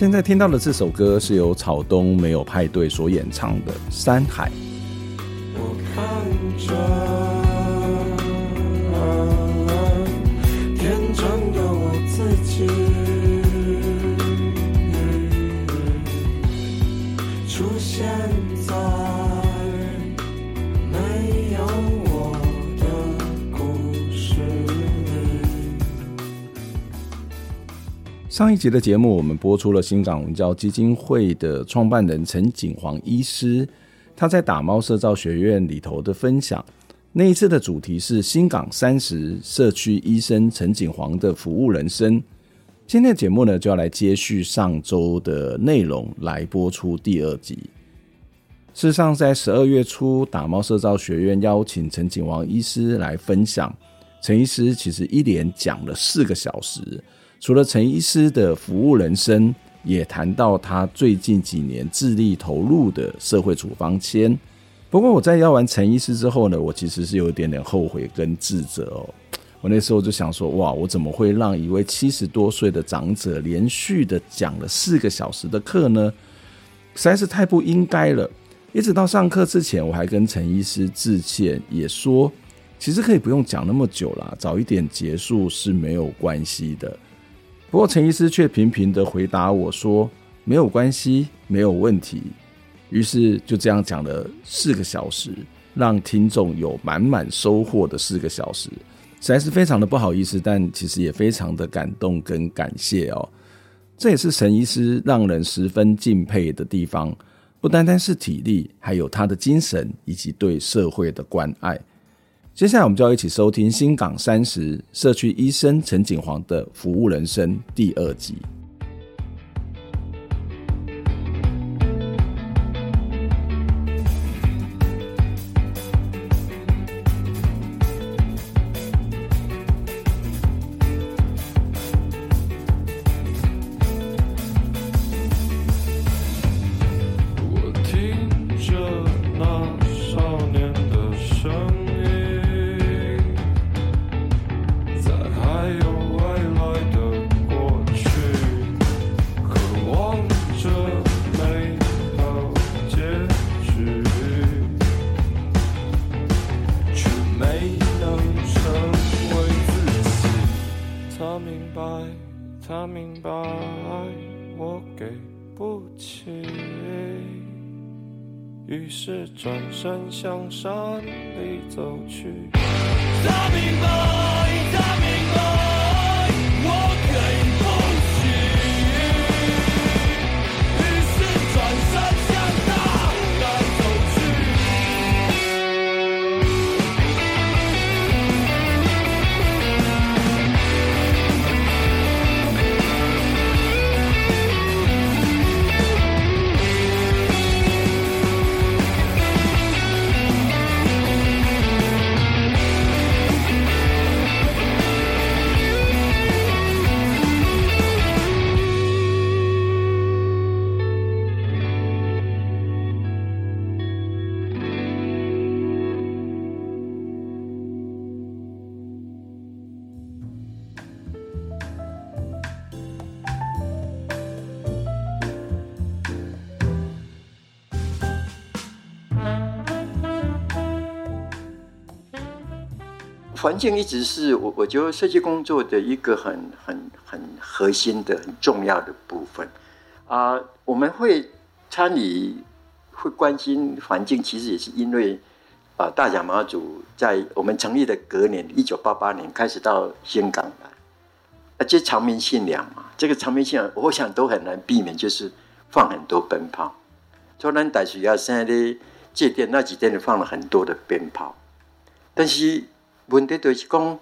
现在听到的这首歌是由草东没有派对所演唱的《山海》。上一集的节目，我们播出了新港文教基金会的创办人陈景煌医师，他在打猫社造学院里头的分享。那一次的主题是新港三十社区医生陈景煌的服务人生。今天的节目呢，就要来接续上周的内容，来播出第二集。事实上，在十二月初，打猫社造学院邀请陈景煌医师来分享。陈医师其实一连讲了四个小时。除了陈医师的服务人生，也谈到他最近几年致力投入的社会处方签。不过我在邀完陈医师之后呢，我其实是有一点点后悔跟自责哦。我那时候就想说，哇，我怎么会让一位七十多岁的长者连续的讲了四个小时的课呢？实在是太不应该了。一直到上课之前，我还跟陈医师致歉，也说其实可以不用讲那么久啦，早一点结束是没有关系的。不过陈医师却频频的回答我说：“没有关系，没有问题。”于是就这样讲了四个小时，让听众有满满收获的四个小时，实在是非常的不好意思，但其实也非常的感动跟感谢哦。这也是陈医师让人十分敬佩的地方，不单单是体力，还有他的精神以及对社会的关爱。接下来，我们就要一起收听新港三十社区医生陈景煌的服务人生第二集。是转身向山里走去。他明白他明白，环境一直是我我觉得设计工作的一个很很很核心的很重要的部分啊。我们会参与会关心环境，其实也是因为啊，大甲妈祖在我们成立的隔年，一九八八年开始到香港来，啊，这是常民信仰嘛，这个场面现我想都很难避免，就是放很多鞭炮。说咱大水要生的这天那几天，放了很多的鞭炮。但是问题就是讲，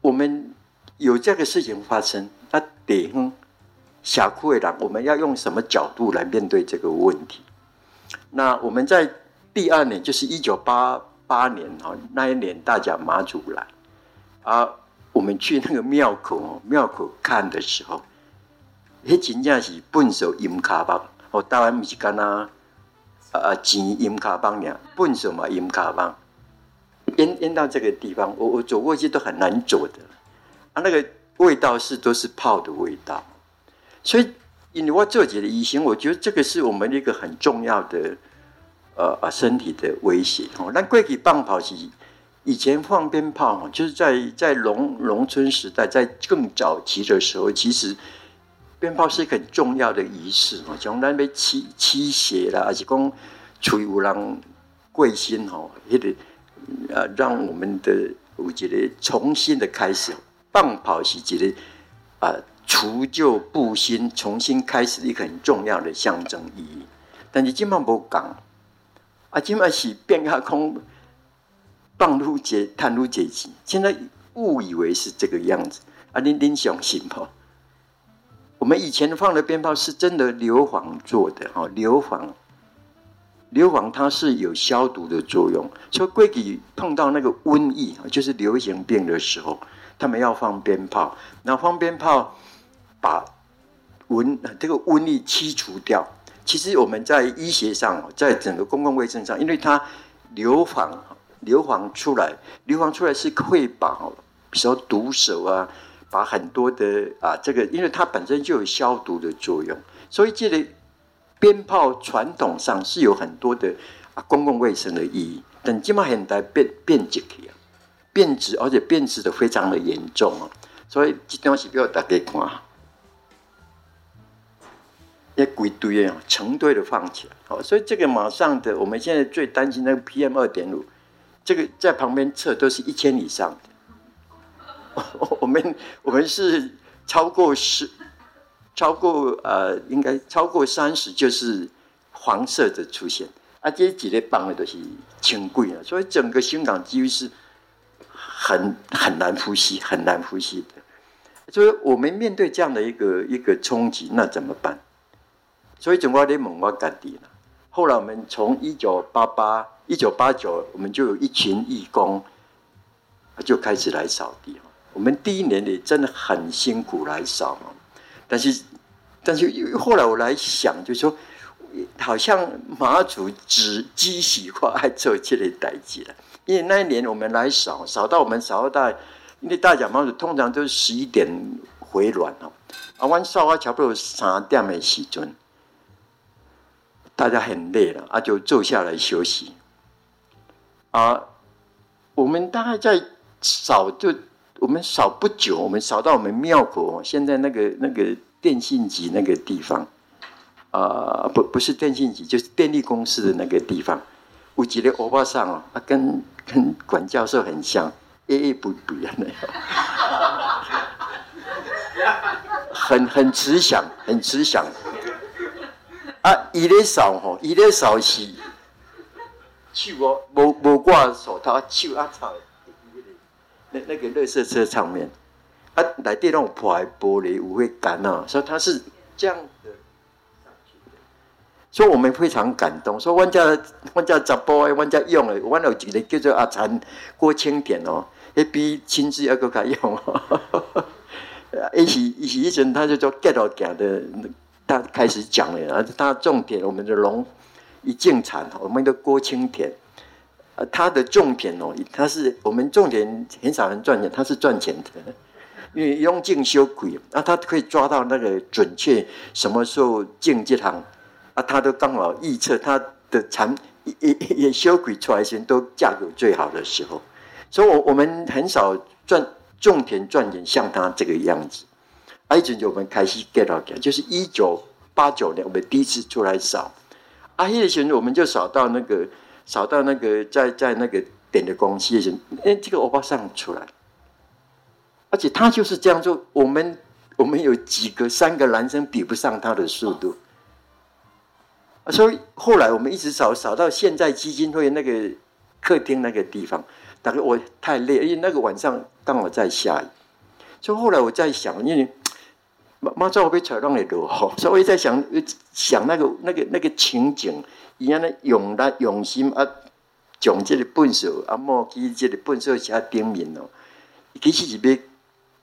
我们有这个事情发生，那地方社区的人，我们要用什么角度来面对这个问题？那我们在第二年，就是一九八八年哈，那一年大家马祖来啊，我们去那个庙口庙口看的时候，那真正是笨手银卡棒哦，当然不是干那啊啊钱银卡棒呀，笨手嘛银卡棒。淹淹到这个地方，我我走过去都很难走的啊，那个味道是都是泡的味道，所以因为我做这个医生，我觉得这个是我们一个很重要的呃呃身体的威胁哦。那过去放炮是以前放鞭炮，就是在在农农村时代，在更早期的时候，其实鞭炮是一个很重要的仪式哦，像那边驱驱邪啦，还是讲吹有人贵心哦，那个。呃，让我们的我觉得重新的开始，放炮是觉得啊，除旧布新，重新开始一个很重要的象征意义。但是今晚不讲，啊，今晚是变下空，放入节，探入节气，现在误以为是这个样子啊，您您相信不？我们以前放的鞭炮是真的硫磺做的哦，硫磺。硫磺它是有消毒的作用，所以过去碰到那个瘟疫，就是流行病的时候，他们要放鞭炮，那放鞭炮把瘟这个瘟疫驱除掉。其实我们在医学上，在整个公共卫生上，因为它硫磺硫磺出来，硫磺出来是会把，比如说毒手啊，把很多的啊这个，因为它本身就有消毒的作用，所以这里。鞭炮传统上是有很多的啊公共卫生的意义，但今嘛现在变变质去啊，变质而且变质的非常的严重啊，所以这东西给大家看，一规堆啊成堆的放起来，好，所以这个马上的我们现在最担心那个 PM 二点五，这个在旁边测都是一千以上的，我们我们是超过十。超过呃，应该超过三十就是黄色的出现，啊，这几类放的都是轻贵啊，所以整个香港几乎是很很难呼吸，很难呼吸的。所以我们面对这样的一个一个冲击，那怎么办？所以整个联盟我赶地了。后来我们从一九八八、一九八九，我们就有一群义工就开始来扫地。我们第一年也真的很辛苦来扫。但是，但是又后来我来想，就是说，好像妈祖只积喜化爱做这类代志了。因为那一年我们来扫，扫到我们扫到大，因为大甲妈祖通常都是十一点回暖哦。啊，我扫啊，差不多三点的时阵，大家很累了啊，就坐下来休息。啊，我们大概在扫就。我们扫不久，我们扫到我们庙口，现在那个那个电信局那个地方，啊、不不是电信局，就是电力公司的那个地方。有几个欧巴桑哦，他跟跟管教授很像，A A 不不一样的，很很慈祥，很慈祥。啊，伊咧扫吼，伊咧扫是手哦，无无挂手套，手啊操。那那个垃圾车上面，啊，来电那种破玻璃不会干啊，所以他是这样的上去的，所以我们非常感动。说我家我家杂波，我家用的，我有一个叫做阿灿郭清田哦，也比亲自要搁较用哦。一起一起一阵，他就做 get 到讲的，他开始讲了，啊，他种田，我们的龙一进产，我们的郭清田。呃，他的种田哦，他是我们种田很少人赚钱，他是赚钱的，因为用进修鬼，啊，他可以抓到那个准确什么时候进这行，啊，他都刚好预测他的产也也也修鬼出来前都价格最好的时候，所以我我们很少赚种田赚钱像他这个样子。啊，一阵就我们开始 get 到讲，就是一九八九年我们第一次出来扫，啊，那时候我们就扫到那个。扫到那个在在那个点的光线，哎，这个欧巴桑出来，而且他就是这样做。我们我们有几个三个男生比不上他的速度。啊，所以后来我们一直扫扫到现在基金会那个客厅那个地方，大概我太累，因为那个晚上刚好在下雨。所以后来我在想，因为妈妈叫我被采弄的多，所以我在想想那个那个那个情景，一样的用来用心啊。讲这个本书啊，莫记这个本书写丁名哦，其实是要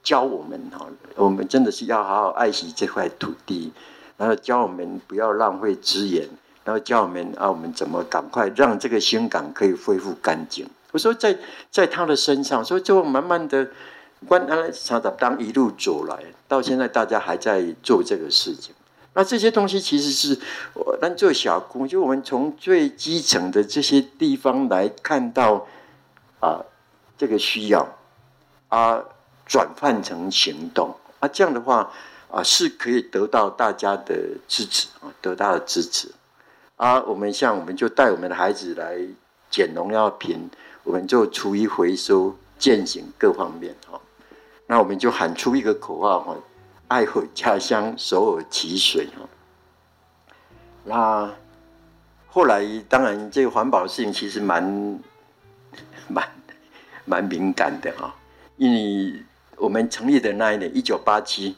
教我们哈，我们真的是要好好爱惜这块土地，然后教我们不要浪费资源，然后教我们啊，我们怎么赶快让这个新港可以恢复干净。我说在在他的身上，所以就慢慢的，关他啥的当一路走来，到现在大家还在做这个事情。那这些东西其实是我但做小工，就我们从最基层的这些地方来看到啊，这个需要啊，转换成行动啊，这样的话啊，是可以得到大家的支持啊，得到的支持啊。我们像我们就带我们的孩子来捡农药瓶，我们就厨余回收、践行各方面哈。那我们就喊出一个口号哈。爱护家乡，守护其水哈。那后来，当然这个环保的事情其实蛮 蛮蛮敏感的哈，因为我们成立的那一年，一九八七，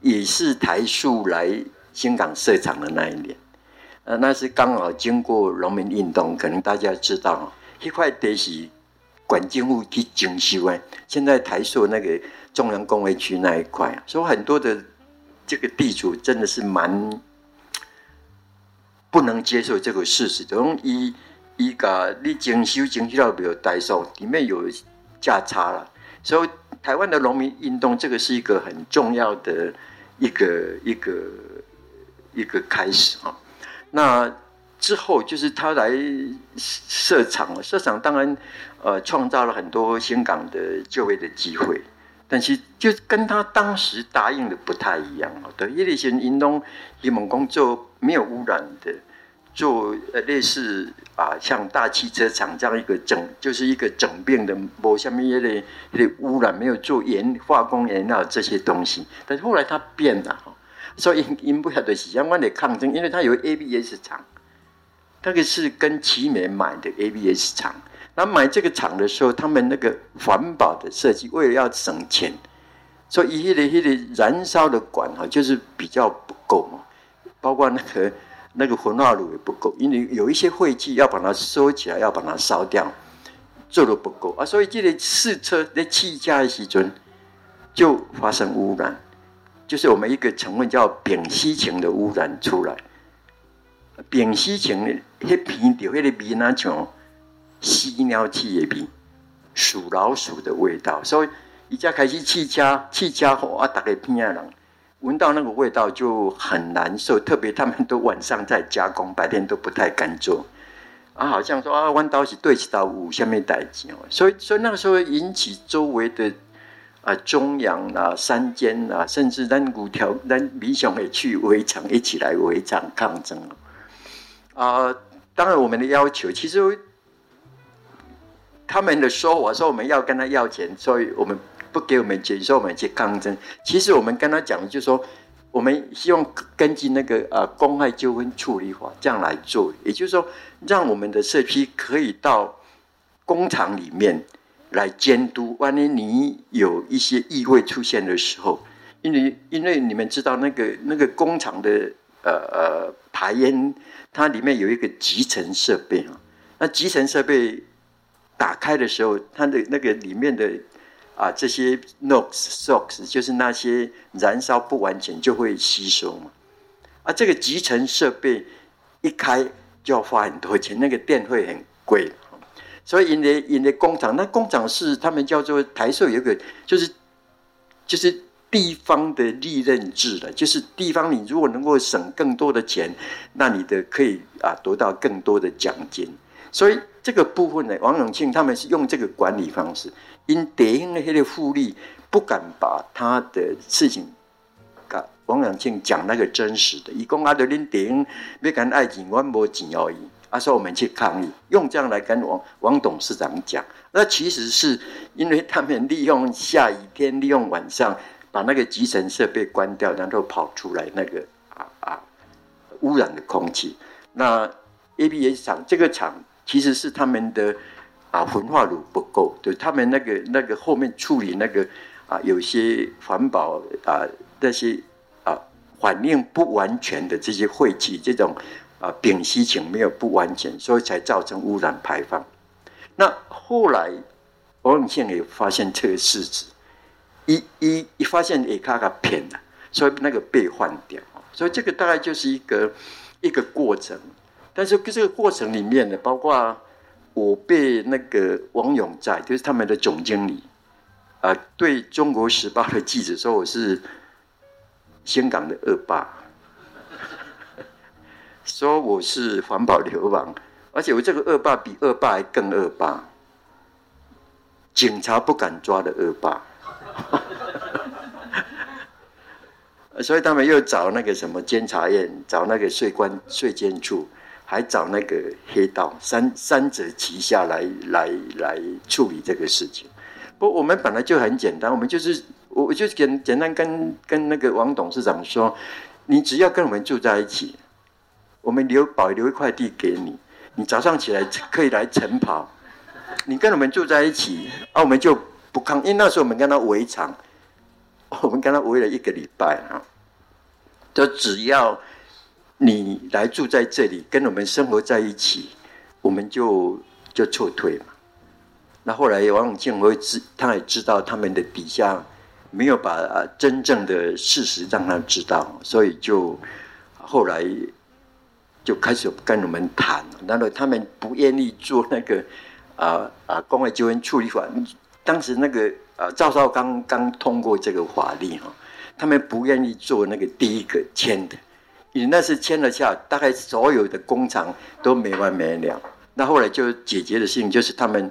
也是台塑来新港设厂的那一年。呃，那是刚好经过农民运动，可能大家知道，一块地是管政府去征收啊。现在台塑那个。中央工业区那一块啊，所以很多的这个地主真的是蛮 不能接受这个事实。等于一个你征收征收到没有代收，里面有价差了。所以台湾的农民运动，这个是一个很重要的一个一个一个开始啊。那之后就是他来设厂，设厂当然呃创造了很多新港的就业的机会。但是就跟他当时答应的不太一样哦。对，叶立新运动，希望工作没有污染的，做呃类似啊，像大汽车厂这样一个整，就是一个整病的，没什么一类类污染，没有做盐化工原料这些东西。但是后来他变了，所以因不晓得是相关的抗争，因为他有 ABS 厂，那个是跟奇美买的 ABS 厂。那买这个厂的时候，他们那个环保的设计，为了要省钱，所以一类一类燃烧的管哈，就是比较不够嘛。包括那个那个焚化炉也不够，因为有一些废气要把它收起来，要把它烧掉，做的不够啊。所以这个试车在气加的时阵就发生污染，就是我们一个成分叫丙烯腈的污染出来。丙烯嗪的那片掉那个味哪像？吸尿气也比属老鼠的味道，所以一家开始气加气加火啊，大概偏爱人闻到那个味道就很难受。特别他们都晚上在加工，白天都不太敢做啊。好像说啊，弯刀是对起刀五下面代金哦。所以所以那个时候引起周围的啊中央啊山间啊，甚至咱五条咱民雄也去围场，一起来围场抗争啊。当然我们的要求其实。他们的说我说我们要跟他要钱，所以我们不给我们钱，说我们去抗争。其实我们跟他讲的就是说，我们希望根据那个呃公害纠纷处理法这样来做，也就是说，让我们的社区可以到工厂里面来监督。万一你有一些异味出现的时候，因为因为你们知道那个那个工厂的呃呃排烟，它里面有一个集成设备啊，那集成设备。打开的时候，它的那个里面的啊这些 NOx、SOx 就是那些燃烧不完全就会吸收嘛。啊，这个集成设备一开就要花很多钱，那个电费很贵。所以，因为因为工厂，那工厂是他们叫做台塑，有个就是就是地方的利润制的，就是地方你如果能够省更多的钱，那你的可以啊得到更多的奖金。所以这个部分呢，王永庆他们是用这个管理方式，因地方的那些富力不敢把他的事情，跟王永庆讲那个真实的，一共阿德林地方要跟爱情，我没钱而已。他说我们去抗议，用这样来跟王王董事长讲，那其实是因为他们利用下雨天，利用晚上。把那个集成设备关掉，然后跑出来那个啊啊污染的空气。那 ABS 厂这个厂其实是他们的啊焚化炉不够，对他们那个那个后面处理那个啊有些环保啊那些啊反应不完全的这些废气，这种啊丙烯腈没有不完全，所以才造成污染排放。那后来王永庆也发现这个事实，一一一发现也卡卡偏了，所以那个被换掉。所以这个大概就是一个一个过程。但是这个过程里面呢，包括我被那个王永在，就是他们的总经理，啊、对中国时报的记者说我是香港的恶霸，说我是环保流氓，而且我这个恶霸比恶霸还更恶霸，警察不敢抓的恶霸，所以他们又找那个什么监察院，找那个税关税监处。还找那个黑道三三者齐下来来来处理这个事情。不，我们本来就很简单，我们就是我我就简简单跟跟那个王董事长说，你只要跟我们住在一起，我们留保留一块地给你，你早上起来可以来晨跑。你跟我们住在一起，啊，我们就不抗，因为那时候我们跟他围场，我们跟他围了一个礼拜啊，就只要。你来住在这里，跟我们生活在一起，我们就就撤退嘛。那后来王永庆会知，他也知道他们的底下没有把真正的事实让他知道，所以就后来就开始跟我们谈。然后他们不愿意做那个啊啊公害纠纷处理法，当时那个呃赵少刚刚通过这个法律哈，他们不愿意做那个第一个签的。你那是签了下，大概所有的工厂都没完没了。那后来就解决的事情就是他们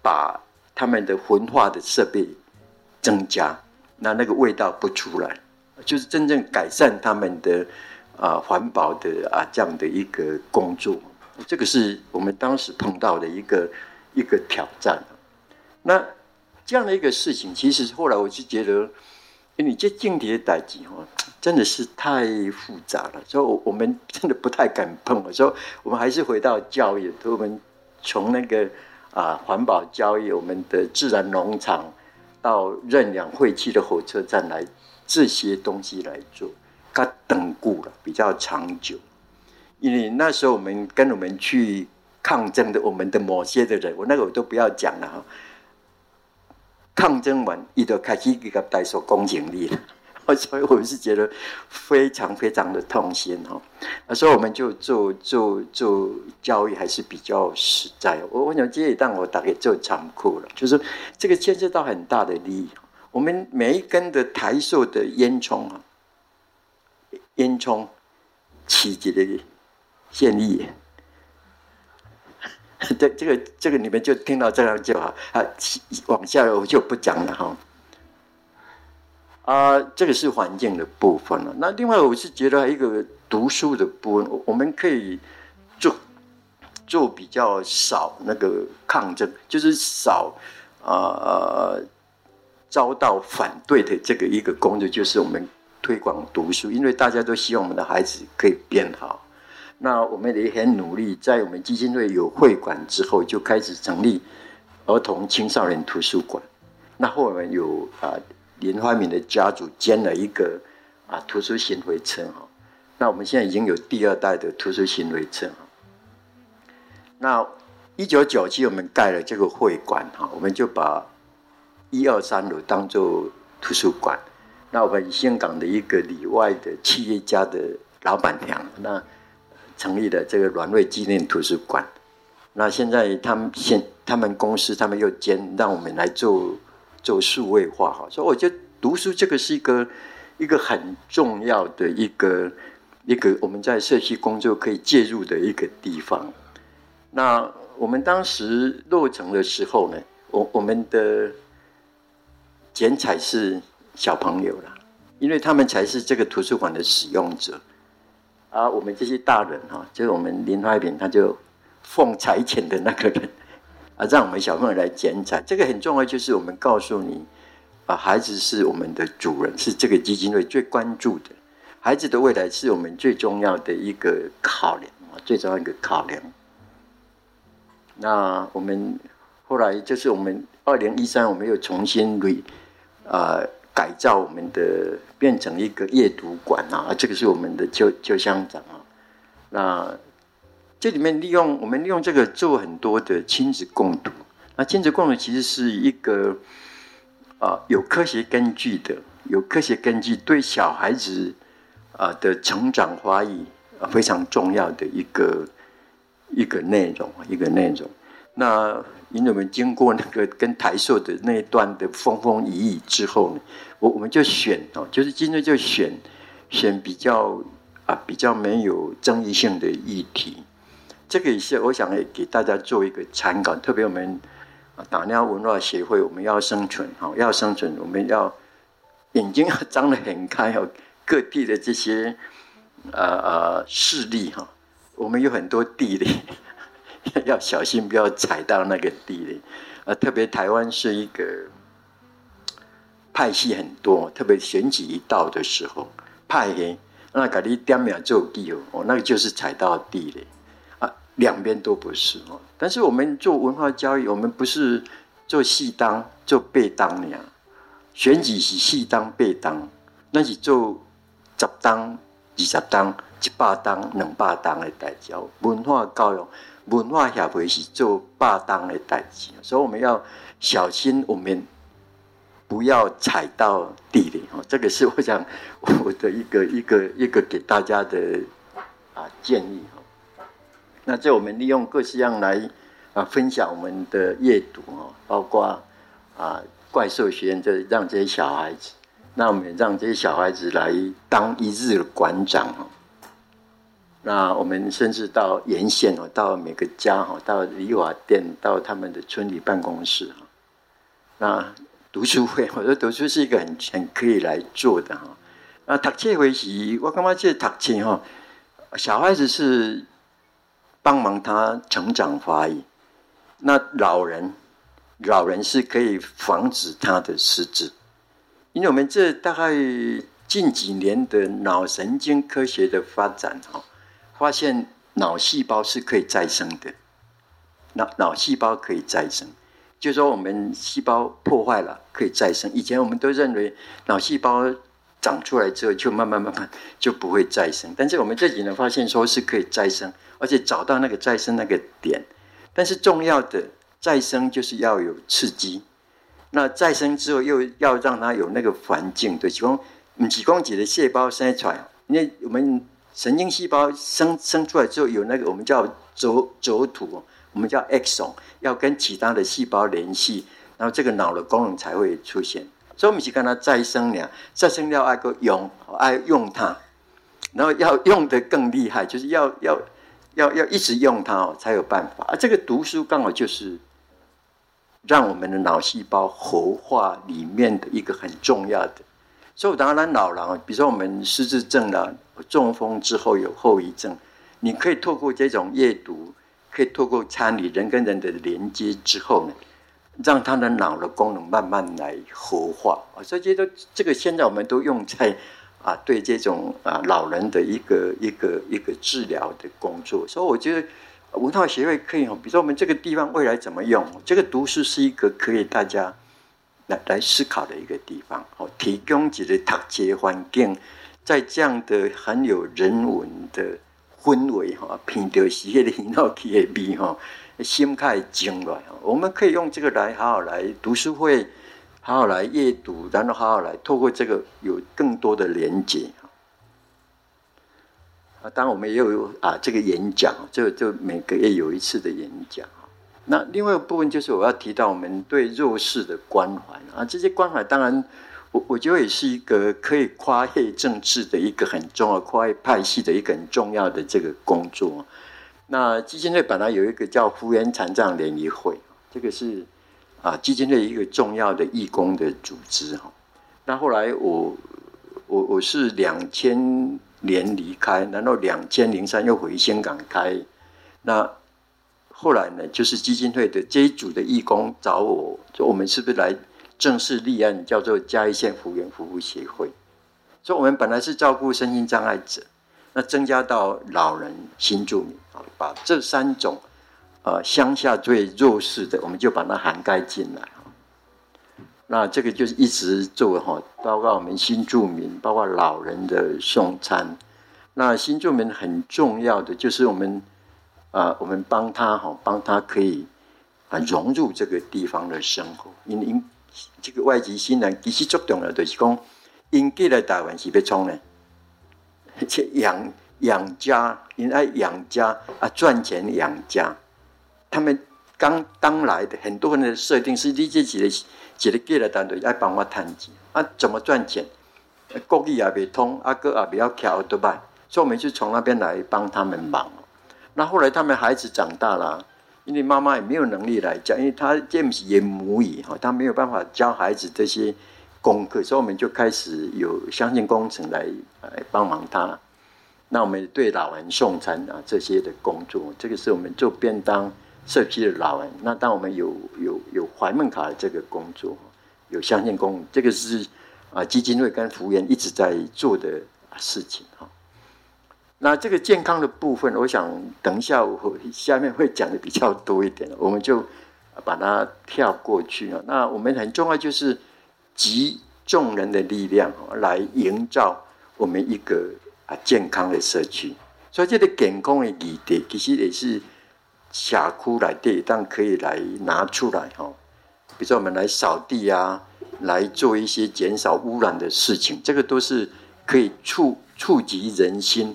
把他们的焚化的设备增加，那那个味道不出来，就是真正改善他们的啊环保的啊这样的一个工作。这个是我们当时碰到的一个一个挑战。那这样的一个事情，其实后来我就觉得。你这净体的代志哦，真的是太复杂了，所以我们真的不太敢碰。所以我们还是回到教育，我们从那个啊环保教育，我们的自然农场，到认养废弃的火车站来这些东西来做，它等固了比较长久。因为那时候我们跟我们去抗争的，我们的某些的人，我那个我都不要讲了哈。抗争完，伊就开始给他带手公权力了，所以我们是觉得非常非常的痛心哈。所以我们就做做做教育还是比较实在。我我想这一档我大概做残酷了，就是这个牵涉到很大的利益。我们每一根的台塑的烟囱啊，烟囱起几的现役。这这个这个你们就听到这样就好啊，往下我就不讲了哈。啊，这个是环境的部分了。那另外我是觉得一个读书的部分，我们可以做做比较少那个抗争，就是少啊遭到反对的这个一个工作，就是我们推广读书，因为大家都希望我们的孩子可以变好。那我们也很努力，在我们基金会有会馆之后，就开始成立儿童青少年图书馆。那后面有啊林怀民的家族建了一个啊图书行回车哈。那我们现在已经有第二代的图书行回车。那一九九七我们盖了这个会馆哈，我们就把一二三楼当做图书馆。那我们香港的一个里外的企业家的老板娘那。成立的这个阮瑞纪念图书馆，那现在他们现他们公司他们又兼让我们来做做数位化哈，所以我觉得读书这个是一个一个很重要的一个一个我们在社区工作可以介入的一个地方。那我们当时落成的时候呢，我我们的剪彩是小朋友了，因为他们才是这个图书馆的使用者。啊，我们这些大人哈，就是我们林怀民，他就奉差遣的那个人啊，让我们小朋友来剪彩。这个很重要，就是我们告诉你，啊，孩子是我们的主人，是这个基金会最关注的。孩子的未来是我们最重要的一个考量啊，最重要一个考量。那我们后来就是我们二零一三，我们又重新 re 啊改造我们的，变成一个阅读馆啊，这个是我们的旧旧乡长啊。那这里面利用我们利用这个做很多的亲子共读。那亲子共读其实是一个啊有科学根据的，有科学根据对小孩子啊的成长发育啊非常重要的一个一个内容，一个内容。那因为我们经过那个跟台塑的那一段的风风雨雨之后呢，我我们就选哦，就是今天就选选比较啊比较没有争议性的议题。这个也是我想给大家做一个参考，特别我们。打鸟文化协会，我们要生存，哈，要生存，我们要眼睛要张得很开，哦各地的这些呃呃势力，哈，我们有很多地理，要小心不要踩到那个地雷。呃，特别台湾是一个派系很多，特别选举一到的时候，派系那给你点名做地哦，哦那个就是踩到地雷啊。两边都不是哦，但是我们做文化教育，我们不是做戏当做背当的，选举是戏当背当，那是做十当、二十当、一百当、两百当的代教。文化教育、文化协会是做霸当的代志，所以我们要小心，我们不要踩到地雷哦。这个是我想我的一个一个一个给大家的啊建议。那这我们利用各式样来啊分享我们的阅读哦，包括啊怪兽学院，就让这些小孩子，那我们让这些小孩子来当一日的馆长哦。那我们甚至到沿线哦，到每个家哈，到理发店，到他们的村里办公室哈。那读书会，我说读书是一个很很可以来做的哈。那读这回是，我感觉这读册哈，小孩子是。帮忙他成长发育，那老人，老人是可以防止他的失智，因为我们这大概近几年的脑神经科学的发展哈，发现脑细胞是可以再生的，脑脑细胞可以再生，就是说我们细胞破坏了可以再生，以前我们都认为脑细胞。长出来之后就慢慢慢慢就不会再生，但是我们这几年发现说是可以再生，而且找到那个再生那个点。但是重要的再生就是要有刺激，那再生之后又要让它有那个环境。对，其中几公几的细胞生出来，因为我们神经细胞生生出来之后有那个我们叫轴轴突，我们叫 axon，要跟其他的细胞联系，然后这个脑的功能才会出现。所以我们是跟它再生了，再生了爱个用，爱用它，然后要用得更厉害，就是要要要要一直用它哦，才有办法。啊，这个读书刚好就是让我们的脑细胞活化里面的一个很重要的。所以当然老了，比如说我们失智症了，中风之后有后遗症，你可以透过这种阅读，可以透过参与人跟人的连接之后呢。让他的脑的功能慢慢来活化啊，所以这都这个现在我们都用在啊，对这种啊老人的一个一个一个治疗的工作。所以我觉得文化协会可以，比如说我们这个地方未来怎么用，这个读书是一个可以大家来来思考的一个地方。哦，提供几个读书环境，在这样的很有人文的氛围哈，品德喜悦的引导企业比哈。心态静了，我们可以用这个来好好来读书会，好好来阅读，然后好好来透过这个有更多的连接。啊，当然我们也有啊这个演讲，就就每个月有一次的演讲。那另外一部分就是我要提到我们对弱势的关怀啊，这些关怀当然我我觉得也是一个可以跨越政治的一个很重要、跨越派系的一个很重要的这个工作。那基金会本来有一个叫福源残障联谊会，这个是啊基金会一个重要的义工的组织哈。那后来我我我是两千年离开，然后两千零三又回香港开。那后来呢，就是基金会的这一组的义工找我，说我们是不是来正式立案，叫做嘉义县幅员服务协会。所以，我们本来是照顾身心障碍者，那增加到老人、新住民啊，把这三种呃乡下最弱势的，我们就把它涵盖进来。那这个就是一直做哈，包括我们新住民，包括老人的送餐。那新住民很重要的就是我们啊，我们帮他哈，帮他可以啊融入这个地方的生活。因因这个外籍新人其实最重要的就是讲，因过来台湾是要创呢，去 养养家，因爱养家啊，赚钱养家。他们刚刚来的很多人的设定是，你自己的。一个过来单位要帮我赚钱啊？怎么赚钱？国语也未通，阿哥也不要跳对吧？所以我们就从那边来帮他们忙。那后来他们孩子长大了，因为妈妈也没有能力来教，因为他这不是也母语哈，他没有办法教孩子这些功课，所以我们就开始有相信工程来来帮忙他。那我们对老人送餐啊这些的工作，这个是我们做便当。社区的老人，那当我们有有有怀梦卡这个工作，有相信工，这个是啊基金会跟服务员一直在做的事情哈。那这个健康的部分，我想等一下我下面会讲的比较多一点，我们就把它跳过去了。那我们很重要就是集众人的力量来营造我们一个啊健康的社区，所以这个健康的议题其实也是。峡谷来地，但可以来拿出来哈。比如说，我们来扫地啊，来做一些减少污染的事情，这个都是可以触触及人心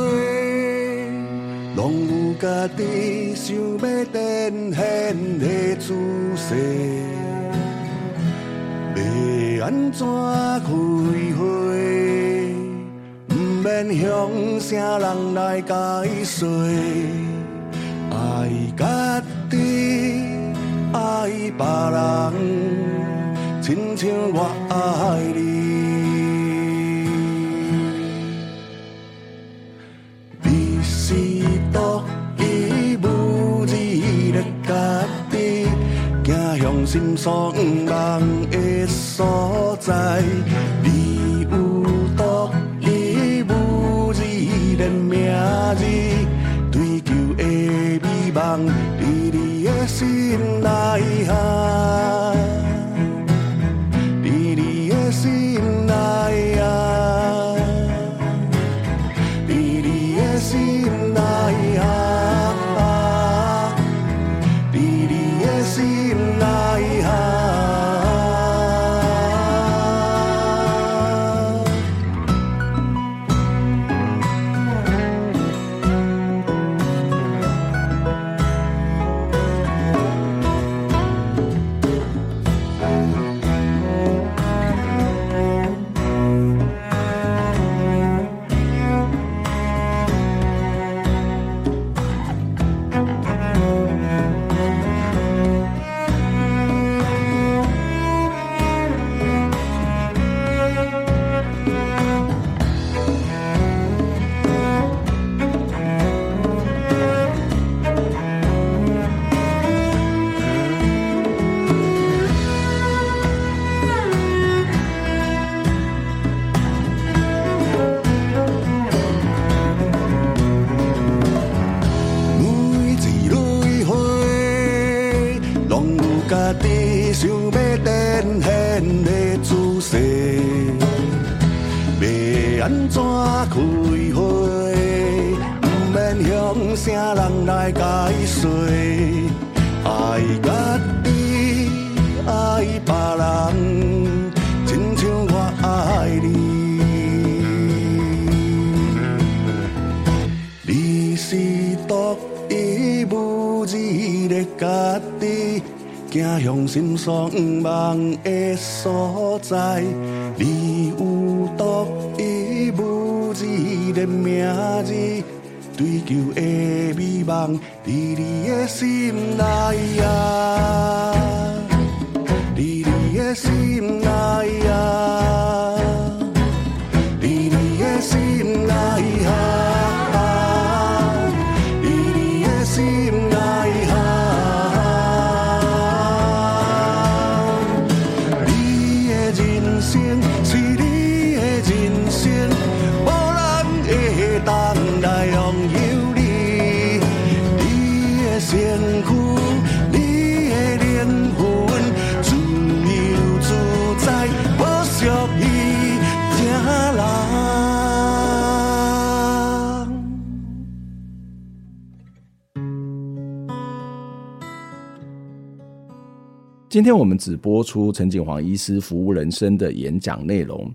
拢有家己想要展现的姿势。要安怎开花，不免向啥人来解说，爱家己。爱别人，亲像我爱。你苍茫的所在。今天我们只播出陈锦煌医师服务人生的演讲内容。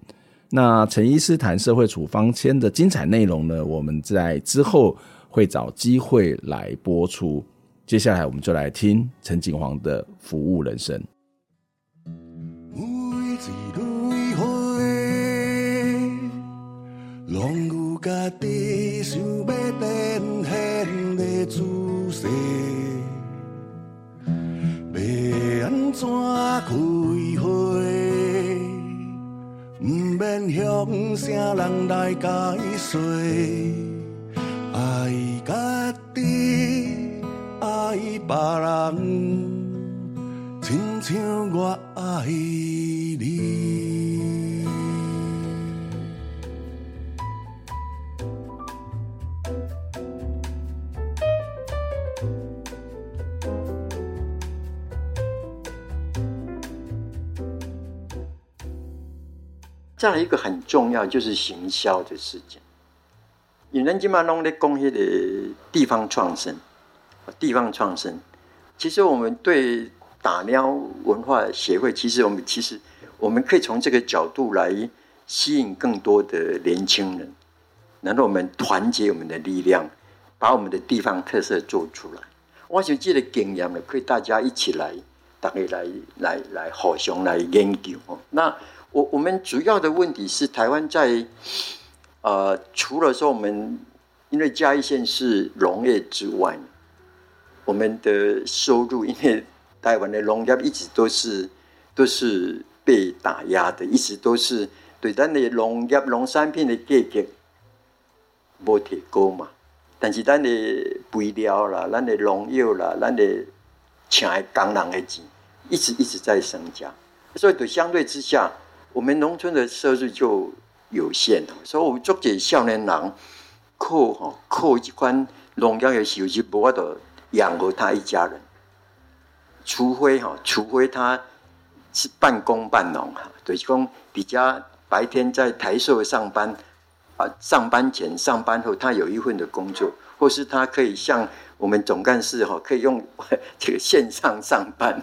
那陈医师谈社会处方签的精彩内容呢？我们在之后会找机会来播出。接下来我们就来听陈锦煌的服务人生。每一蕊花，拢有家己想要展现的姿势。怎开花？毋免向啥人来解释。爱家己，爱别人，亲像我爱你。再来一个很重要，就是行销的事情。因为咱今嘛拢咧讲迄个地方创生，地方创生。其实我们对打喵文化协会，其实我们其实我们可以从这个角度来吸引更多的年轻人，然后我们团结我们的力量，把我们的地方特色做出来。我想这个经验呢，可以大家一起来，大家来来来互相来研究哦。那我我们主要的问题是，台湾在呃，除了说我们因为嘉义县是农业之外，我们的收入因为台湾的农业一直都是都是被打压的，一直都是对咱的农业农产品的价格无提高嘛。但是咱的肥料啦、咱的农药啦、咱的请的工人的钱，一直一直在增加，所以对相对之下。我们农村的收入就有限了，所以我们做这少年人靠哈靠一款农业的收入，无法度养活他一家人。除非哈，除非他是半工半农哈，就是讲比较白天在台塑上班啊，上班前、上班后，他有一份的工作，或是他可以像我们总干事哈，可以用这个线上上班，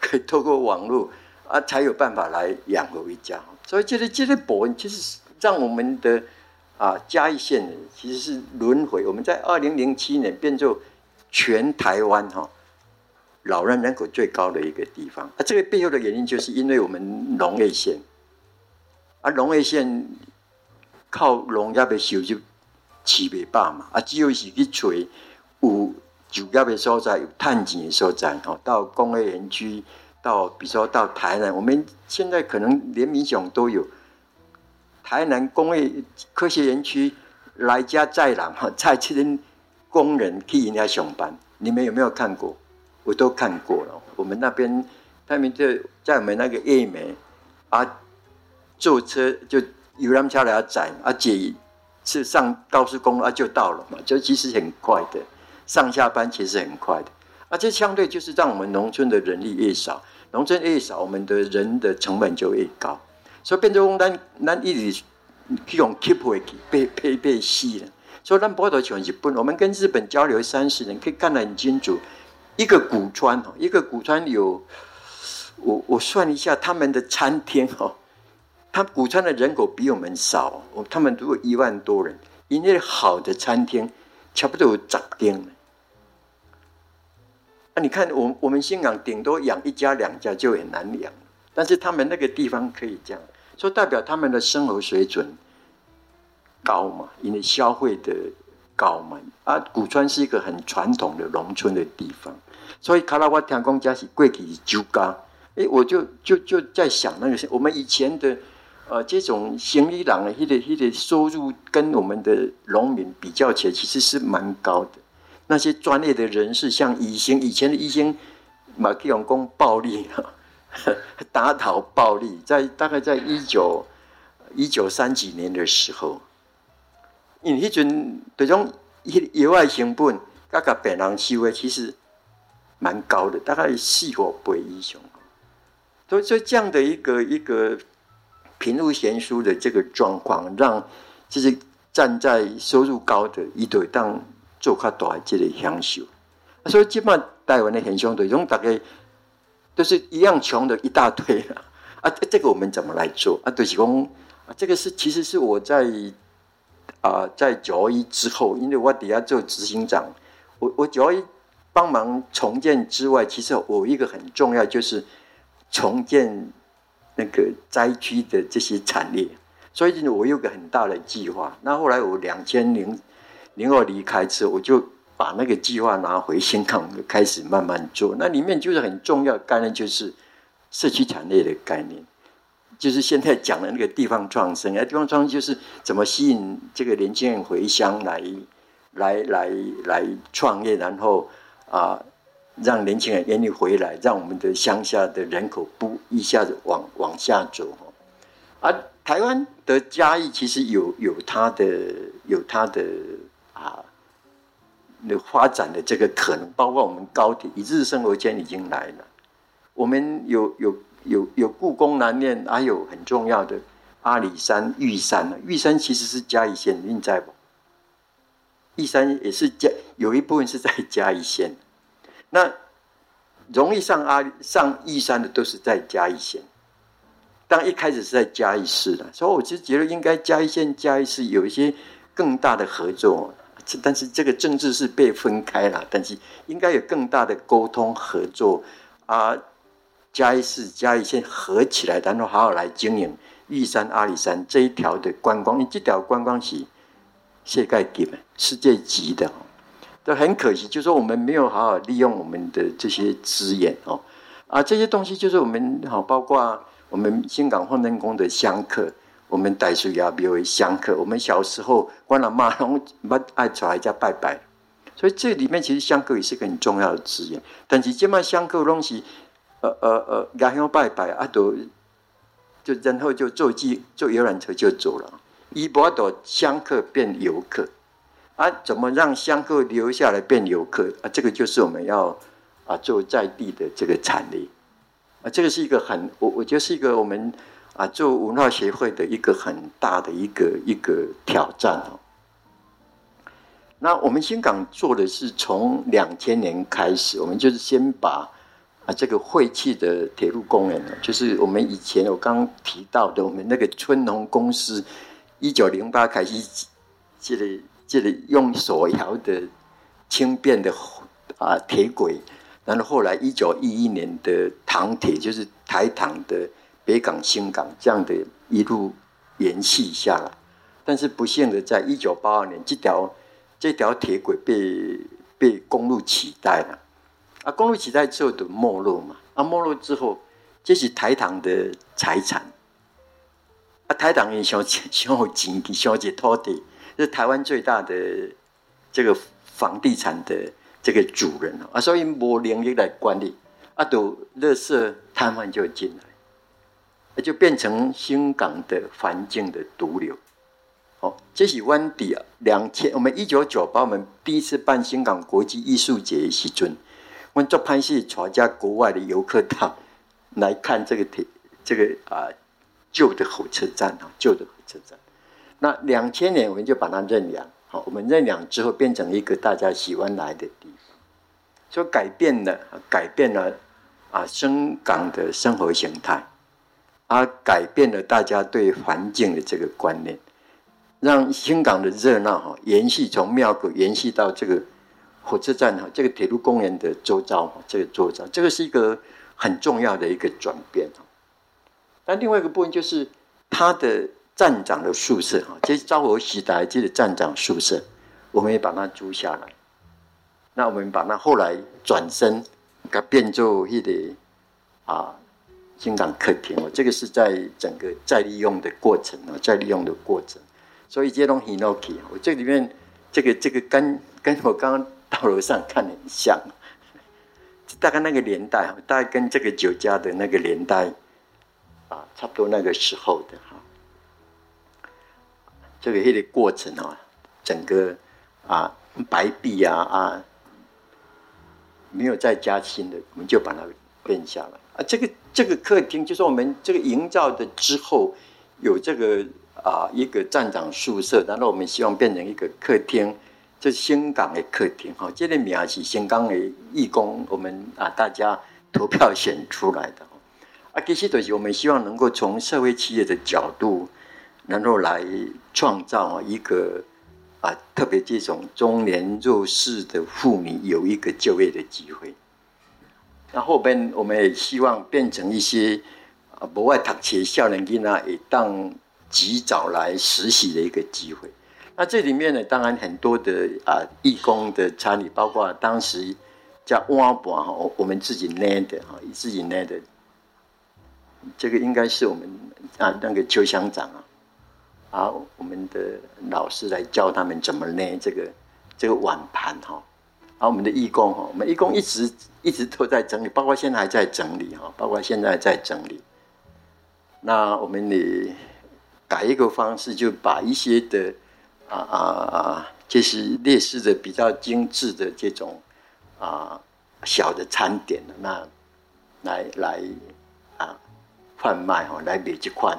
可以透过网络。啊，才有办法来养活一家。所以，这个这个部分其实让我们的啊嘉义县其实是轮回。我们在二零零七年变做全台湾哈老人人口最高的一个地方。啊，这个背后的原因就是因为我们农业县，啊，农业县靠农业的收入七百八嘛，啊，只有是去找有就业的所在、有赚钱的所在，哈，到工业园区。到，比如说到台南，我们现在可能连民雄都有台南工业科学园区来家在人哈，在这边工人替人家上班，你们有没有看过？我都看过了。我们那边他们就在我们那个叶梅啊，坐车就游览车来载啊，姐是上高速公路啊就到了嘛，就其实很快的，上下班其实很快的，而这相对就是让我们农村的人力越少。农村越少，我们的人的成本就越高，所以变成咱咱一直去用 keep 回去，被被被吸了。所以咱不得像日本，我们跟日本交流三十年，可以看得很清楚。一个古川哦，一个古川有，我我算一下，他们的餐厅哦，他古川的人口比我们少，他们如果一万多人，因为好的餐厅差不多有十间。那、啊、你看，我我们香港顶多养一家两家就很难养，但是他们那个地方可以这样，说代表他们的生活水准高嘛，因为消费的高嘛。啊，古川是一个很传统的农村的地方，所以卡拉瓦听讲家是贵起酒家。哎，我就就就在想那个我们以前的呃这种行李郎的迄个迄个收入跟我们的农民比较起来，其实是蛮高的。那些专业的人士，像以前以前的医生马克永公暴力啊，打倒暴力，在大概在一九一九三几年的时候，因为那阵这种野外成本，各个本人收的其实蛮高的，大概四五倍以上。所以，所以这样的一个一个贫富悬殊的这个状况，让就是站在收入高的一对当。做较大这个享受，所以基本上台湾的很相对，种大概都是一样穷的一大堆了啊。这个我们怎么来做啊？就是讲啊，这个是其实是我在啊在九一之后，因为我底下做执行长，我我九一帮忙重建之外，其实我一个很重要就是重建那个灾区的这些产业，所以我有个很大的计划。那后来我两千零零二离开之后，我就把那个计划拿回香港，开始慢慢做。那里面就是很重要的概念，就是社区产业的概念，就是现在讲的那个地方创生。哎，地方创生就是怎么吸引这个年轻人回乡来，来，来，来创业，然后啊，让年轻人愿意回来，让我们的乡下的人口不一下子往往下走。啊，台湾的嘉义其实有有它的有它的。啊，那发展的这个可能，包括我们高铁一日生活圈已经来了，我们有有有有故宫南面，还有很重要的阿里山、玉山呢。玉山其实是嘉义县，你在不？玉山也是嘉，有一部分是在嘉义县。那容易上阿上玉山的都是在嘉义县，当一开始是在嘉义市的，所以我就觉得应该嘉义县、嘉义市有一些更大的合作。这但是这个政治是被分开了，但是应该有更大的沟通合作啊，嘉义市、嘉义县合起来，然后好好来经营玉山、阿里山这一条的观光，因为这条观光是世界级的、世界级的，都很可惜，就是说我们没有好好利用我们的这些资源哦，啊，这些东西就是我们好，包括我们新港奉天宫的香客。我们带出也比为香客。我们小时候，关了妈拢不爱出来家拜拜，所以这里面其实香客也是个很重要的资源。但是这么香客东西，呃呃呃，家乡拜拜啊，都就然后就坐机坐游览车就走了。一波多香客变游客啊，怎么让香客留下来变游客啊？这个就是我们要啊做在地的这个产业啊，这个是一个很我我觉得是一个我们。啊，做文化协会的一个很大的一个一个挑战哦。那我们新港做的是从两千年开始，我们就是先把啊这个废弃的铁路公园，就是我们以前我刚刚提到的，我们那个春农公司一九零八开始，这里这里用手摇的轻便的啊铁轨，然后后来一九一一年的糖铁，就是台糖的。北港、新港这样的一路延续下来，但是不幸的，在一九八二年，这条这条铁轨被被公路取代了。啊，公路取代之后的没落嘛，啊，没落之后，这是台糖的财产。啊，台糖也想想有钱，想有土地，是台湾最大的这个房地产的这个主人啊，所以没能力来管理，啊，都垃圾摊贩就进来。那就变成新港的环境的毒瘤。哦，这是湾底啊，两千我们一九九八我们第一次办新港国际艺术节的时阵，我们做拍戏，传家国外的游客到来看这个铁这个啊旧的火车站啊，旧的火车站。那两千年我们就把它认养，好，我们认养之后变成一个大家喜欢来的地方，就改变了改变了啊，新港的生活形态。而改变了大家对环境的这个观念，让新港的热闹哈延续从庙口延续到这个火车站哈，这个铁路公园的周遭哈，这个周遭，这个是一个很重要的一个转变。但另外一个部分就是它的站长的宿舍哈，这是昭和时代这个站长宿舍，我们也把它租下来。那我们把它后来转身，给它变做一个啊，金港客厅哦。这个是在整个再利用的过程啊，再利用的过程。所以这种 Hinoki，我这里面这个这个跟跟我刚刚到楼上看的很像，大概那个年代，大概跟这个酒家的那个年代啊，差不多那个时候的哈。这个一个过程啊，整个啊白壁啊啊，没有再加新的，我们就把它变下来啊。这个这个客厅就是我们这个营造的之后有这个啊一个站长宿舍，然后我们希望变成一个客厅，这是新港的客厅哈。这个名是新港的义工，我们啊大家投票选出来的啊。其实就是我们希望能够从社会企业的角度。然后来创造一个啊，特别这种中年弱势的妇女有一个就业的机会。那后边我们也希望变成一些啊，不外读书少年囡仔也当及早来实习的一个机会。那这里面呢，当然很多的啊义工的参与，包括当时叫挖宝哈，我我们自己捏的哈，自己捏的。这个应该是我们啊那个邱乡长啊。啊，我们的老师来教他们怎么捏这个这个碗盘哈。啊，我们的义工哈，我们义工一直一直都在整理，包括现在还在整理哈，包括现在还在整理。那我们也改一个方式，就把一些的啊啊啊，就是烈士的比较精致的这种啊小的餐点，那来来啊贩卖哈，来卖这款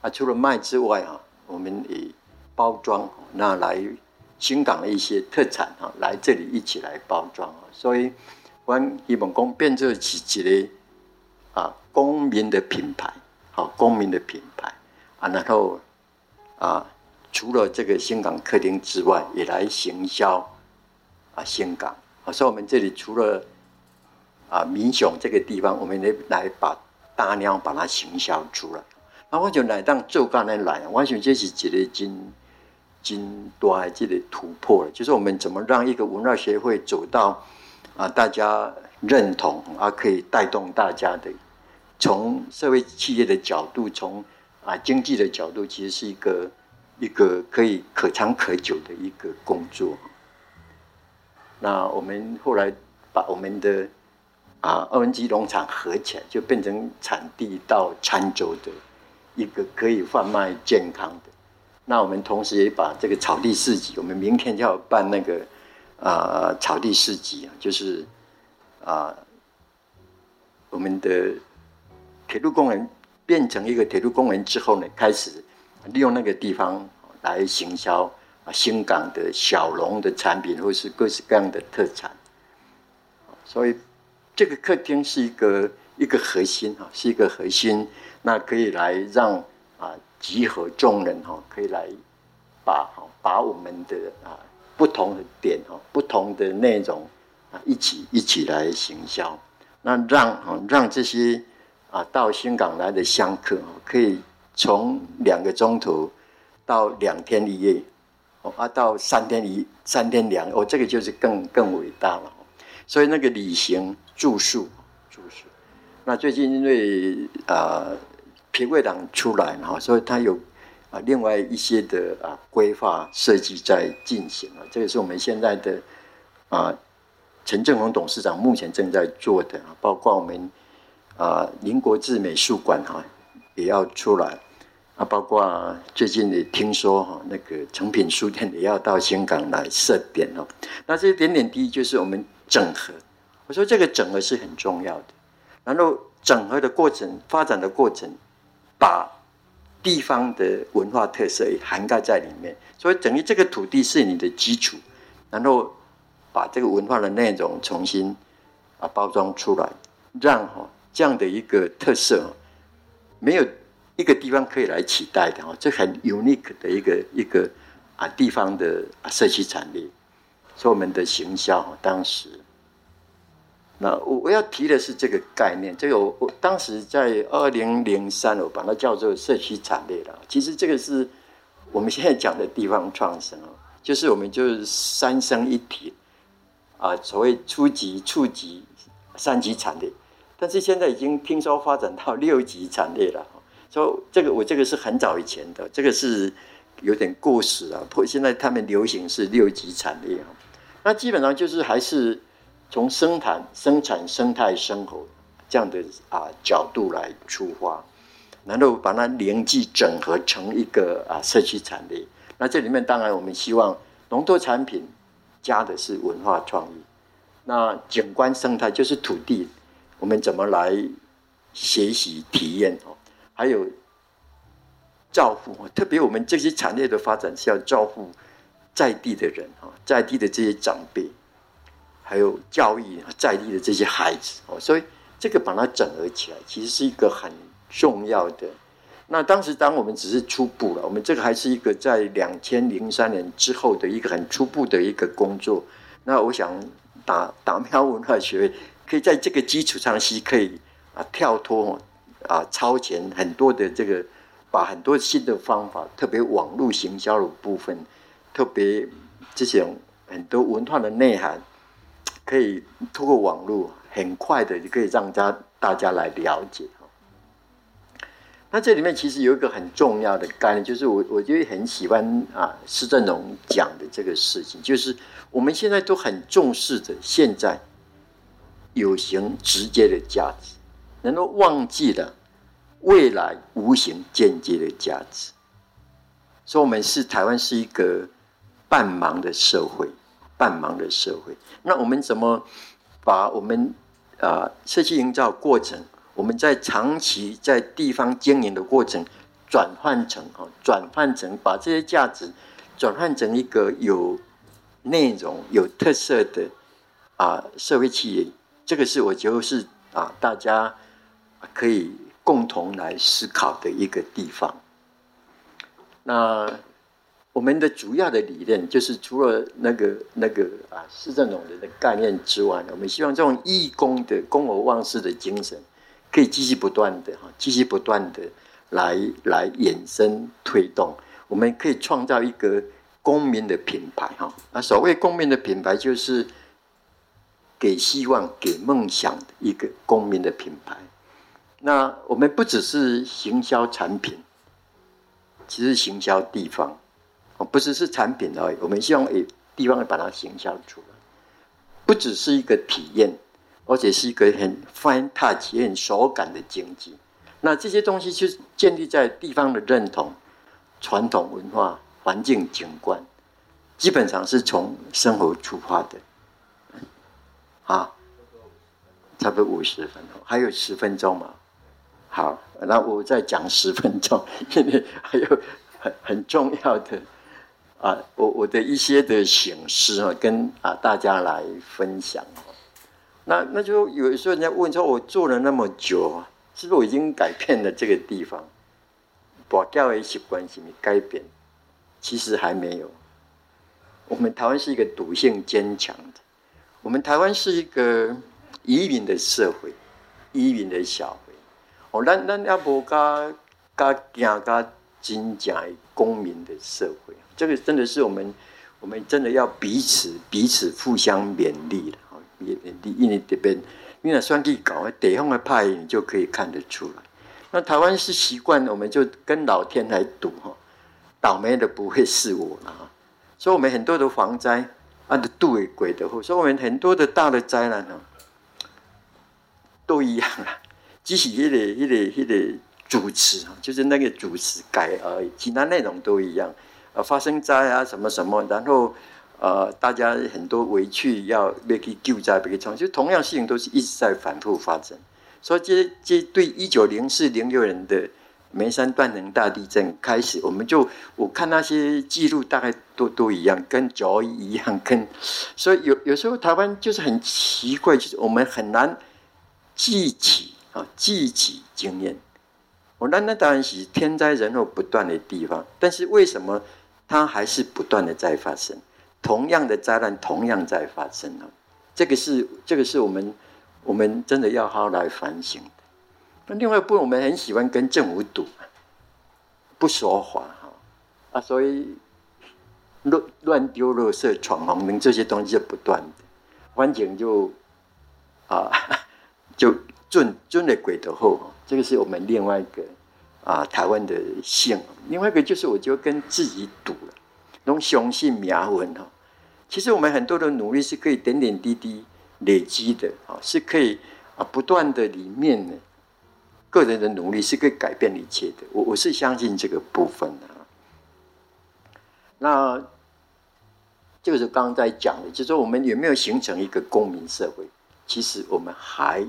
啊，除了卖之外哈。我们以包装，那来新港的一些特产哈，来这里一起来包装。所以，我希望讲变成是一个啊公民的品牌，好公民的品牌啊，然后啊，除了这个新港客厅之外，也来行销啊新港啊。所以，我们这里除了啊民雄这个地方，我们来来把大量把它行销出来。那我就来当做干的来，我想这是一个真真大的这个突破了，就是我们怎么让一个文化协会走到啊大家认同啊，可以带动大家的，从社会企业的角度，从啊经济的角度，其实是一个一个可以可长可久的一个工作。那我们后来把我们的啊二文基农场合起来，就变成产地到餐桌的。一个可以贩卖健康的，那我们同时也把这个草地市集，我们明天就要办那个啊、草地市集啊，就是啊、我们的铁路公园变成一个铁路公园之后呢，开始利用那个地方来行销啊新港的小农的产品，或是各式各样的特产。所以这个客厅是一个一个核心啊，是一个核心。那可以来让啊集合众人哈，可以来把把我们的啊不同的点哈不同的内容啊一起一起来行销，那让啊让这些啊到新港来的香客可以从两个钟头到两天一夜哦啊到三天一三天两哦这个就是更更伟大了，所以那个旅行住宿住宿，那最近因为啊。品味党出来哈，所以它有啊另外一些的啊规划设计在进行啊，这个是我们现在的啊陈正宏董事长目前正在做的啊，包括我们啊林国志美术馆哈也要出来啊，包括最近也听说哈那个诚品书店也要到香港来设点哦，那这些点点滴滴就是我们整合，我说这个整合是很重要的，然后整合的过程发展的过程。把地方的文化特色也涵盖在里面，所以等于这个土地是你的基础，然后把这个文化的内容重新啊包装出来，让哈这样的一个特色，没有一个地方可以来取代的哦，这很 unique 的一个一个啊地方的啊社区产业，所以我们的行销当时，那我我要提的是这个概念，这个我我当时在二零零三，我把它叫做社区产业了。其实这个是我们现在讲的地方创生哦，就是我们就是三生一体啊，所谓初级、处级、三级产业。但是现在已经听说发展到六级产业了。说、so, 这个我这个是很早以前的，这个是有点过时了。现在他们流行是六级产业啊，那基本上就是还是。从生产、生产、生态、生活这样的啊角度来出发，然后把它联系整合成一个啊社区产业。那这里面当然我们希望农特产品加的是文化创意，那景观生态就是土地，我们怎么来学习体验哦？还有照顾，特别我们这些产业的发展是要照顾在地的人啊，在地的这些长辈。还有教育在地的这些孩子哦，所以这个把它整合起来，其实是一个很重要的。那当时当我们只是初步了，我们这个还是一个在两千零三年之后的一个很初步的一个工作。那我想打打喵文化学会可以在这个基础上是可以啊跳脱啊超前很多的这个，把很多新的方法，特别网络行销的部分，特别这种很多文化的内涵。可以通过网络很快的就可以让大大家来了解。那这里面其实有一个很重要的概念，就是我我就很喜欢啊施振荣讲的这个事情，就是我们现在都很重视着现在有形直接的价值，然后忘记了未来无形间接的价值。所以，我们是台湾是一个半盲的社会。半盲的社会，那我们怎么把我们啊社区营造过程，我们在长期在地方经营的过程，转换成啊，转换成把这些价值转换成一个有内容、有特色的啊社会企业，这个是我觉得是啊大家可以共同来思考的一个地方。那。我们的主要的理念就是，除了那个那个啊，施振荣的概念之外，我们希望这种义工的公而忘事的精神，可以继续不断的哈，继续不断的来来衍生推动。我们可以创造一个公民的品牌哈。那所谓公民的品牌，就是给希望、给梦想的一个公民的品牌。那我们不只是行销产品，其实行销地方。不只是产品而已，我们希望诶地方把它形象出来，不只是一个体验，而且是一个很 fine touch、很手感的经济。那这些东西就是建立在地方的认同、传统文化、环境景观，基本上是从生活出发的。啊，差不多五十分钟，还有十分钟嘛？好，那我再讲十分钟，因为还有很很重要的。啊，我我的一些的省思啊，跟啊大家来分享哦。那那就有时候人家问说，我做了那么久，是不是我已经改变了这个地方？把教育习惯是没改变，其实还没有。我们台湾是一个赌性坚强的，我们台湾是一个移民的社会，移民的小会。哦，咱咱要不加加加加真正公民的社会。这个真的是我们，我们真的要彼此彼此互相勉励的啊！勉励，因为这边，因为算计搞地方的派，你就可以看得出来。那台湾是习惯，我们就跟老天来赌哈，倒霉的不会是我了。所以，我们很多的防灾啊，都杜为鬼的祸。所以，我们很多的大的灾难呢，都一样啊，只是一个一个一个主持啊，就是那个主持改而已，其他内容都一样。呃，发生灾啊，什么什么，然后，呃，大家很多回去要别去救灾，别去创，就同样事情都是一直在反复发生。所以这，这对一九零四零六年的梅山断层大地震开始，我们就我看那些记录，大概都都一样，跟昨一样，跟所以有有时候台湾就是很奇怪，就是我们很难记起啊，记起经验。我那那当然是天灾人祸不断的地方，但是为什么？它还是不断的在发生，同样的灾难同样在发生啊。这个是这个是我们我们真的要好好来反省的。那另外一部分，我们很喜欢跟政府赌，不说话哈啊，所以乱乱丢垃圾、闯红灯这些东西就不断的，环境就啊 就尊尊的鬼的后，这个是我们另外一个啊台湾的性。另外一个就是，我就跟自己赌了，用相信苗文哈。其实我们很多的努力是可以点点滴滴累积的啊，是可以啊不断的里面呢，个人的努力是可以改变一切的。我我是相信这个部分的。那这个是刚刚在讲的，就是说我们有没有形成一个公民社会？其实我们还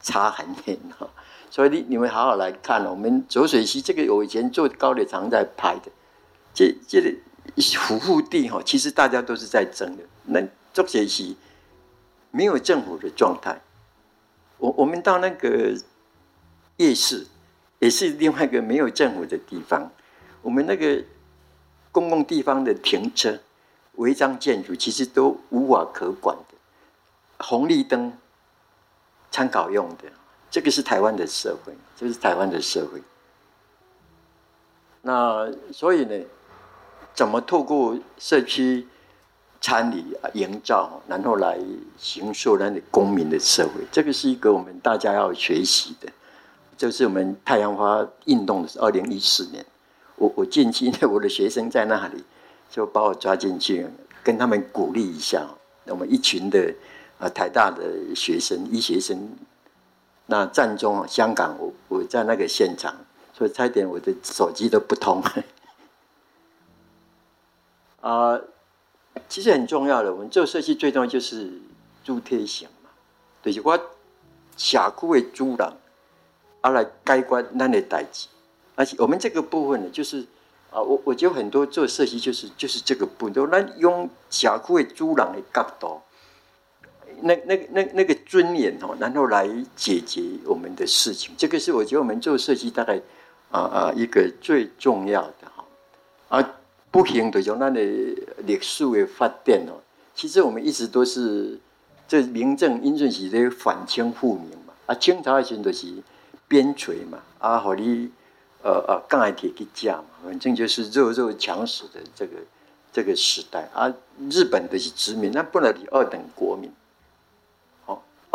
差很远哈。所以你你们好好来看，我们浊水溪这个我以前做高铁常在拍的，这这个。府库地哈，其实大家都是在争的。那浊水溪没有政府的状态，我我们到那个夜市，也是另外一个没有政府的地方。我们那个公共地方的停车、违章建筑，其实都无法可管的。红绿灯参考用的，这个是台湾的社会，这、就是台湾的社会。那所以呢？怎么透过社区参与营造，然后来形塑那个公民的社会？这个是一个我们大家要学习的。就是我们太阳花运动的是二零一四年，我我近期，我的学生在那里，就把我抓进去，跟他们鼓励一下。我们一群的啊台大的学生医学生，那战中香港，我我在那个现场，所以差点我的手机都不通。啊、其实很重要的，我们做设计最重要就是主体性嘛，就是我社区的主人，啊来解决咱的代志，而且我们这个部分呢，就是啊，我我觉得很多做设计就是就是这个部分，都咱用社区的主人的角度，那那那那个尊严哦，然后来解决我们的事情，这个是我觉得我们做设计大概啊啊一个最重要的哈啊。不行的，就那里历史的发展哦。其实我们一直都是这明正因顺时的反清复明嘛。啊，清朝的时候都是边陲嘛，啊，和你呃呃钢铁去架嘛，反正就是弱肉强食的这个这个时代啊。日本的是殖民，那不能比二等国民。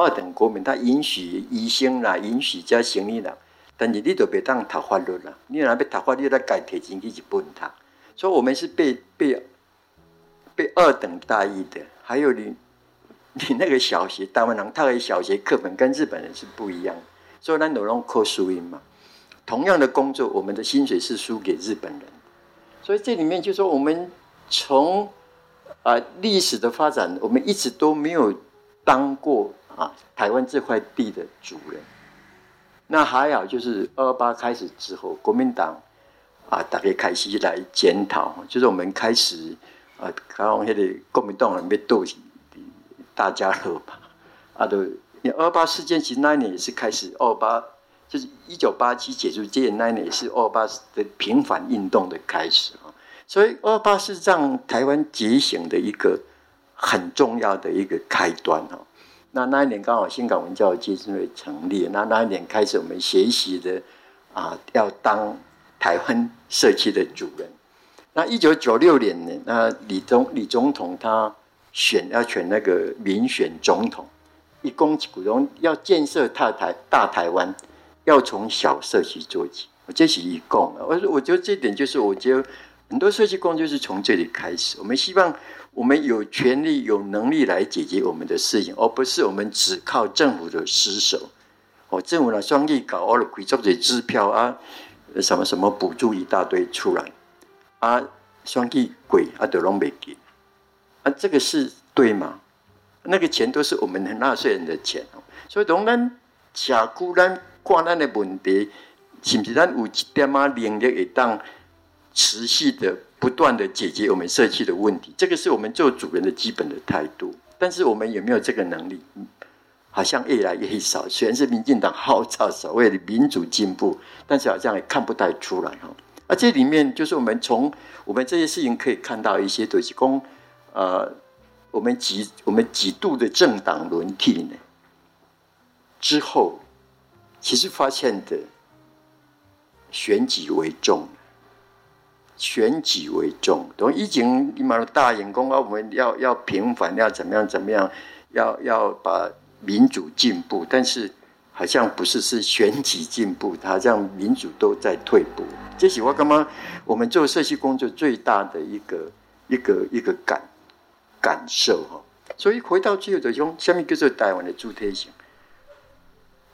二等国民他允许医生啦，允许加行李啦，但是你都别当读法律啦。你若要读法律，你得改提前去日本读。所以，我们是被被被二等待遇的。还有你，你那个小学，台湾人他的小学课本跟日本人是不一样。所以，咱都用扣输赢嘛。同样的工作，我们的薪水是输给日本人。所以，这里面就说，我们从啊历史的发展，我们一直都没有当过啊台湾这块地的主人。那还好，就是二八开始之后，国民党。啊，大家开始来检讨，就是我们开始啊，刚刚那个国民党人被斗起大家乐嘛，啊，都二二八事件其实那一年也是开始二八，就是一九八七结束，这那一年也是二八的平反运动的开始啊，所以二八是让台湾觉醒的一个很重要的一个开端哦。那那一年刚好新港文教基金会成立，那那一年开始我们学习的啊，要当。台湾社区的主人。那一九九六年呢？那李总李总统他选要选那个民选总统，一公股东要建设大台大台湾，要从小社区做起。我这是一共，我我觉得这点就是，我觉得很多社区工就是从这里开始。我们希望我们有权利、有能力来解决我们的事情，而不是我们只靠政府的失守。哦，政府呢，双利搞了贵州的支票啊。什么什么补助一大堆出来，啊，双计贵啊，都拢没给，啊，这个是对吗？那个钱都是我们纳税人的钱，所以当咱社区咱挂咱的问题，是不是咱有一点啊能力会当持续的不断的解决我们社区的问题？这个是我们做主人的基本的态度。但是我们有没有这个能力？好像越来越少，虽然是民进党号召所谓的民主进步，但是好像也看不太出来哈。而这里面就是我们从我们这些事情可以看到一些东西，供呃，我们几我们几度的政党轮替呢？之后，其实发现的选举为重，选举为重。等以前你们大眼光啊，我们要要平反，要怎么样怎么样，要要把民主进步，但是好像不是是选举进步，好像民主都在退步。这是我刚刚我们做社区工作最大的一个一个一个感感受哈。所以回到最后的用下面叫做台湾的主体性。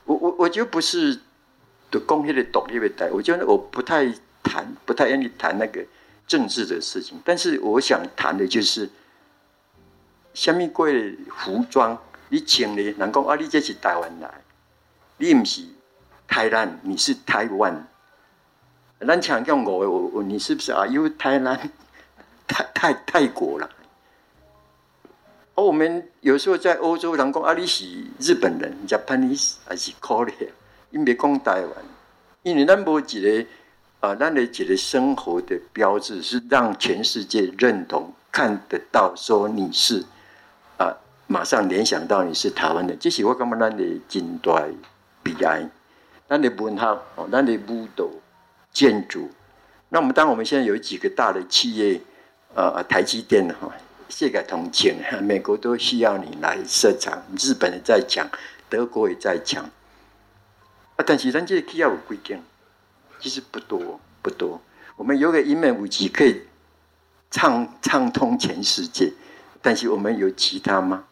我我我就不是的公开的独立的台，我觉得我不太谈，不太愿意谈那个政治的事情。但是我想谈的就是，下面贵的服装，你穿的，人讲啊，你这是台湾来，你不是台湾，你是台湾。咱强调我，我我你是不是啊？因为台湾，泰泰泰国了。而、哦、我们有时候在欧洲，人讲啊，你是日本人，Japanese 还是 Korea，因为讲台湾，因为咱无一个啊，咱的一个生活的标志是让全世界认同、看得到，说你是啊，马上联想到你是台湾人。这是我感觉咱的近代悲哀，咱的文化哦，咱的舞蹈、建筑。那我们当我们现在有几个大的企业，啊，台积电哈。世界同情，美国都需要你来设厂，日本也在抢，德国也在抢。啊，但是咱这个企业有规定，其实不多不多。我们有个一面武器可以畅畅通全世界，但是我们有其他吗？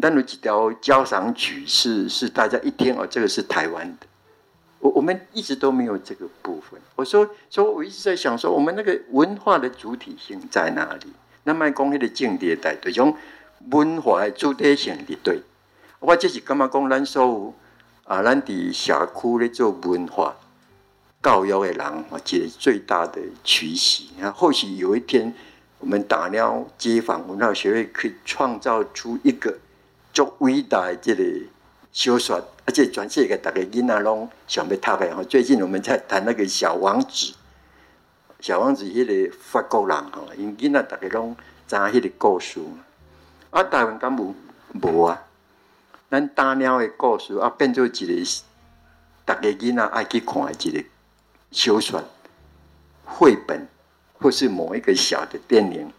但有几条交响曲是是大家一听哦，这个是台湾的。我我们一直都没有这个部分。我说说，我一直在想说，我们那个文化的主体性在哪里？那么讲，迄个政治带对种文化的主体性的对，我这是感觉讲，咱所有啊，咱伫社区咧做文化教育的人，啊，一个最大的趋势。啊，或许有一天，我们打鸟街坊文化学会可以创造出一个足伟大的这个小说，而且全世界大家囡仔拢想要读的。最近我们在谈那个小王子。小王子，迄个法国人吼，因囡仔大家拢知迄个故事。啊，台湾敢无无啊？咱打鸟的故事啊，变做一个大家囡仔爱去看的一个修缮、绘本，或是某一个小的电影。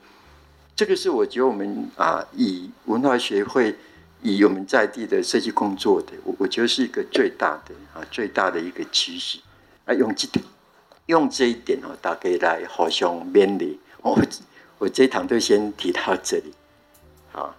这个是我觉得我们啊，以文化学会，以我们在地的设计工作的，我我觉得是一个最大的啊，最大的一个趋势啊，用这个。用这一点哦，大家来互相勉励。我我这一堂就先提到这里，好。